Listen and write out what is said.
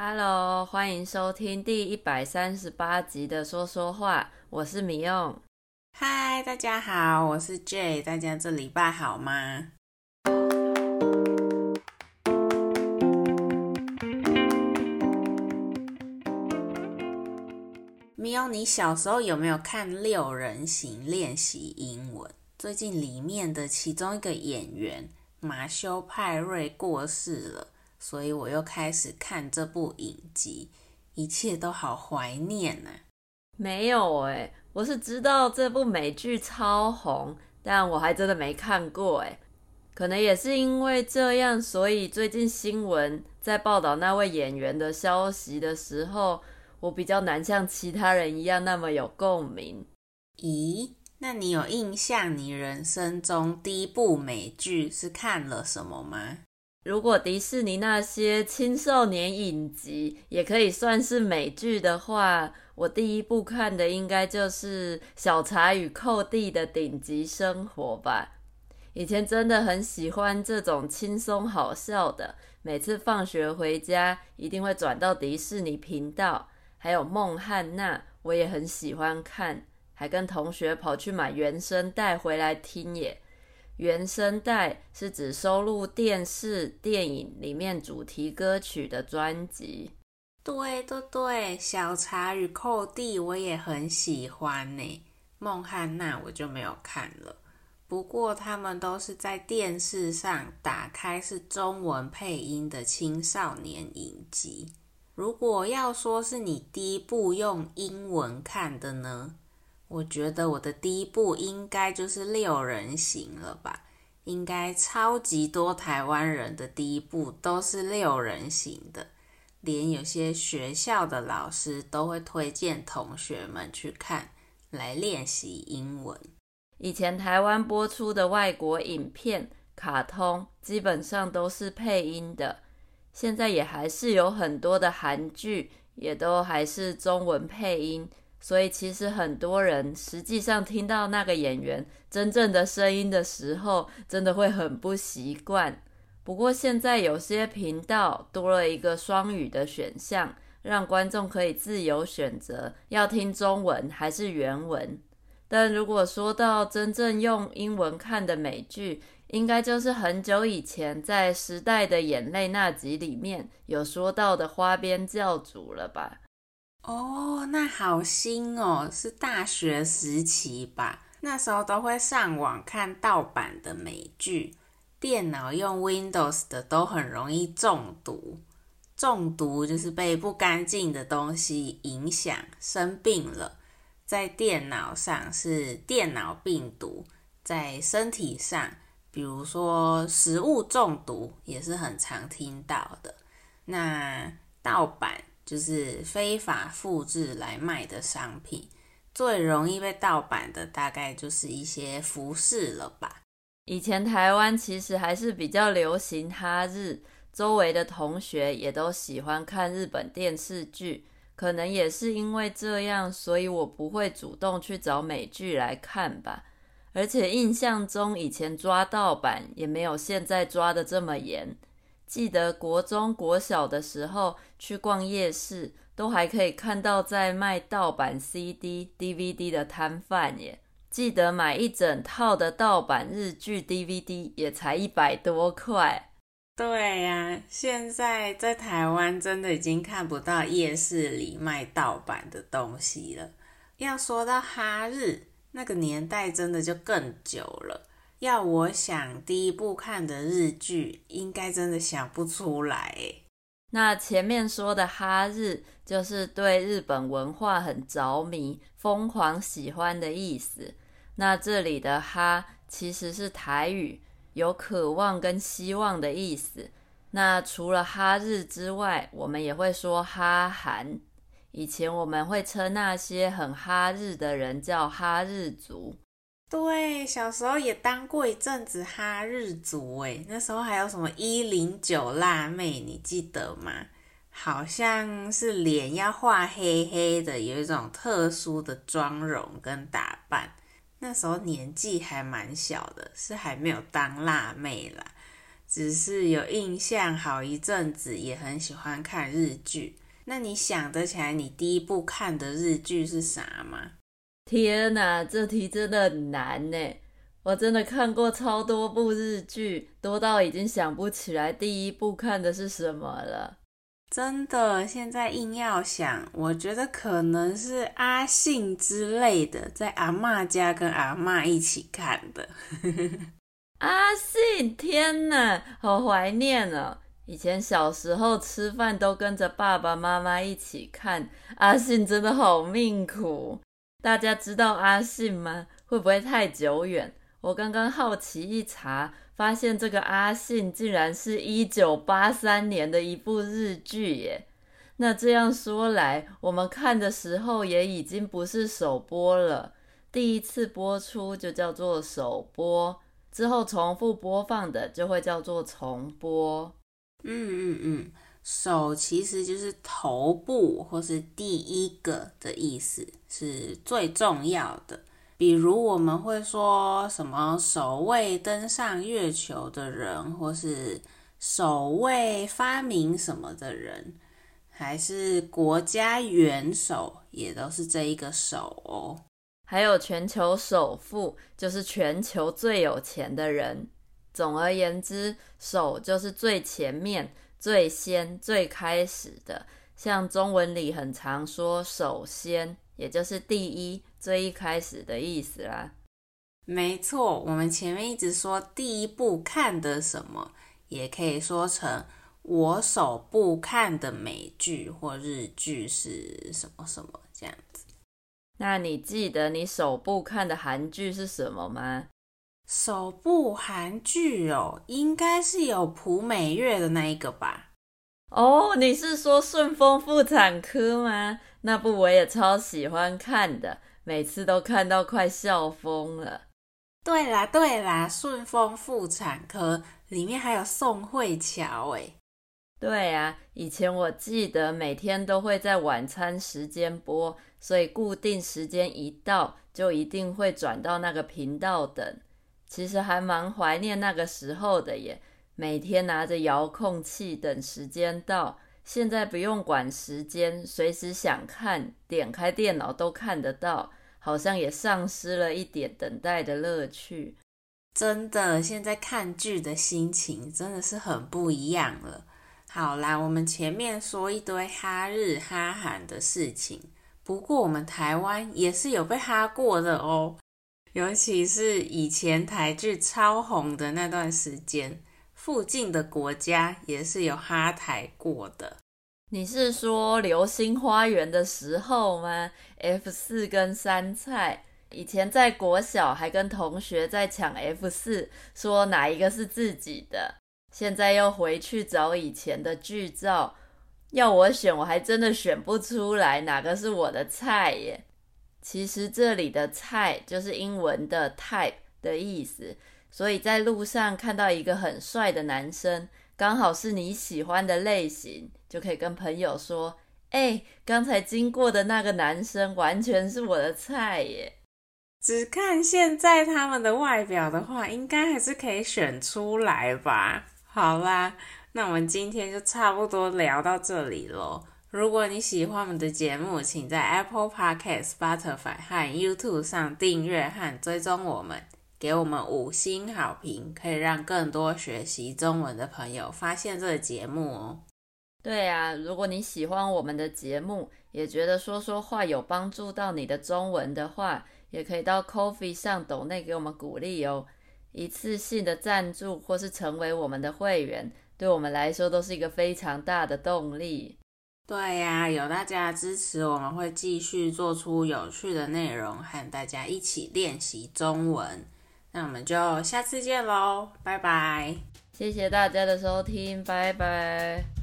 Hello，欢迎收听第一百三十八集的说说话，我是米用。嗨，大家好，我是 Jay，大家这礼拜好吗？米用，你小时候有没有看《六人行》练习英文？最近里面的其中一个演员马修派瑞过世了。所以我又开始看这部影集，一切都好怀念呢、啊。没有哎，我是知道这部美剧超红，但我还真的没看过哎。可能也是因为这样，所以最近新闻在报道那位演员的消息的时候，我比较难像其他人一样那么有共鸣。咦？那你有印象你人生中第一部美剧是看了什么吗？如果迪士尼那些青少年影集也可以算是美剧的话，我第一部看的应该就是《小茶与寇弟的顶级生活》吧。以前真的很喜欢这种轻松好笑的，每次放学回家一定会转到迪士尼频道。还有《孟汉娜》，我也很喜欢看，还跟同学跑去买原声带回来听耶。原声带是指收录电视、电影里面主题歌曲的专辑。对对对，小茶与寇弟我也很喜欢呢。孟汉娜我就没有看了，不过他们都是在电视上打开是中文配音的青少年影集。如果要说是你第一部用英文看的呢？我觉得我的第一部应该就是六人行了吧，应该超级多台湾人的第一部都是六人行的，连有些学校的老师都会推荐同学们去看，来练习英文。以前台湾播出的外国影片、卡通基本上都是配音的，现在也还是有很多的韩剧也都还是中文配音。所以其实很多人实际上听到那个演员真正的声音的时候，真的会很不习惯。不过现在有些频道多了一个双语的选项，让观众可以自由选择要听中文还是原文。但如果说到真正用英文看的美剧，应该就是很久以前在《时代的眼泪》那集里面有说到的花边教主了吧？哦，那好新哦，是大学时期吧？那时候都会上网看盗版的美剧，电脑用 Windows 的都很容易中毒。中毒就是被不干净的东西影响，生病了。在电脑上是电脑病毒，在身体上，比如说食物中毒也是很常听到的。那盗版。就是非法复制来卖的商品，最容易被盗版的大概就是一些服饰了吧。以前台湾其实还是比较流行哈日，周围的同学也都喜欢看日本电视剧，可能也是因为这样，所以我不会主动去找美剧来看吧。而且印象中以前抓盗版也没有现在抓的这么严。记得国中、国小的时候去逛夜市，都还可以看到在卖盗版 CD、DVD 的摊贩耶。记得买一整套的盗版日剧 DVD 也才一百多块。对呀、啊，现在在台湾真的已经看不到夜市里卖盗版的东西了。要说到哈日，那个年代真的就更久了。要我想第一部看的日剧，应该真的想不出来。那前面说的哈日，就是对日本文化很着迷、疯狂喜欢的意思。那这里的哈其实是台语，有渴望跟希望的意思。那除了哈日之外，我们也会说哈韩。以前我们会称那些很哈日的人叫哈日族。对，小时候也当过一阵子哈日族诶，那时候还有什么一零九辣妹，你记得吗？好像是脸要画黑黑的，有一种特殊的妆容跟打扮。那时候年纪还蛮小的，是还没有当辣妹啦。只是有印象好一阵子，也很喜欢看日剧。那你想得起来你第一部看的日剧是啥吗？天哪，这题真的很难呢！我真的看过超多部日剧，多到已经想不起来第一部看的是什么了。真的，现在硬要想，我觉得可能是阿信之类的，在阿嬷家跟阿嬷一起看的。阿信，天哪，好怀念哦！以前小时候吃饭都跟着爸爸妈妈一起看，阿信真的好命苦。大家知道阿信吗？会不会太久远？我刚刚好奇一查。发现这个阿信竟然是一九八三年的一部日剧耶！那这样说来，我们看的时候也已经不是首播了。第一次播出就叫做首播，之后重复播放的就会叫做重播。嗯嗯嗯，首其实就是头部或是第一个的意思，是最重要的。比如我们会说什么首位登上月球的人，或是首位发明什么的人，还是国家元首，也都是这一个首哦。还有全球首富，就是全球最有钱的人。总而言之，首就是最前面、最先、最开始的。像中文里很常说首先，也就是第一。最一开始的意思啦，没错。我们前面一直说第一步看的什么，也可以说成我首部看的美剧或日剧是什么什么这样子。那你记得你首部看的韩剧是什么吗？首部韩剧哦，应该是有朴美月的那一个吧？哦，你是说《顺风妇产科》吗？那部我也超喜欢看的。每次都看到快笑疯了。对啦对啦，顺风妇产科里面还有宋慧乔哎。对啊，以前我记得每天都会在晚餐时间播，所以固定时间一到就一定会转到那个频道等。其实还蛮怀念那个时候的耶，每天拿着遥控器等时间到。现在不用管时间，随时想看，点开电脑都看得到。好像也丧失了一点等待的乐趣。真的，现在看剧的心情真的是很不一样了。好啦，我们前面说一堆哈日哈韩的事情，不过我们台湾也是有被哈过的哦。尤其是以前台剧超红的那段时间，附近的国家也是有哈台过的。你是说《流星花园》的时候吗？F 四跟杉菜以前在国小还跟同学在抢 F 四，说哪一个是自己的。现在又回去找以前的剧照，要我选，我还真的选不出来哪个是我的菜耶。其实这里的菜就是英文的 type 的意思，所以在路上看到一个很帅的男生，刚好是你喜欢的类型。就可以跟朋友说：“哎、欸，刚才经过的那个男生完全是我的菜耶！”只看现在他们的外表的话，应该还是可以选出来吧。好啦，那我们今天就差不多聊到这里喽。如果你喜欢我们的节目，请在 Apple Podcast、Spotify 和 YouTube 上订阅和追踪我们，给我们五星好评，可以让更多学习中文的朋友发现这个节目哦。对啊，如果你喜欢我们的节目，也觉得说说话有帮助到你的中文的话，也可以到 Coffee 上抖内给我们鼓励哦。一次性的赞助或是成为我们的会员，对我们来说都是一个非常大的动力。对呀，有大家支持，我们会继续做出有趣的内容，和大家一起练习中文。那我们就下次见喽，拜拜！谢谢大家的收听，拜拜。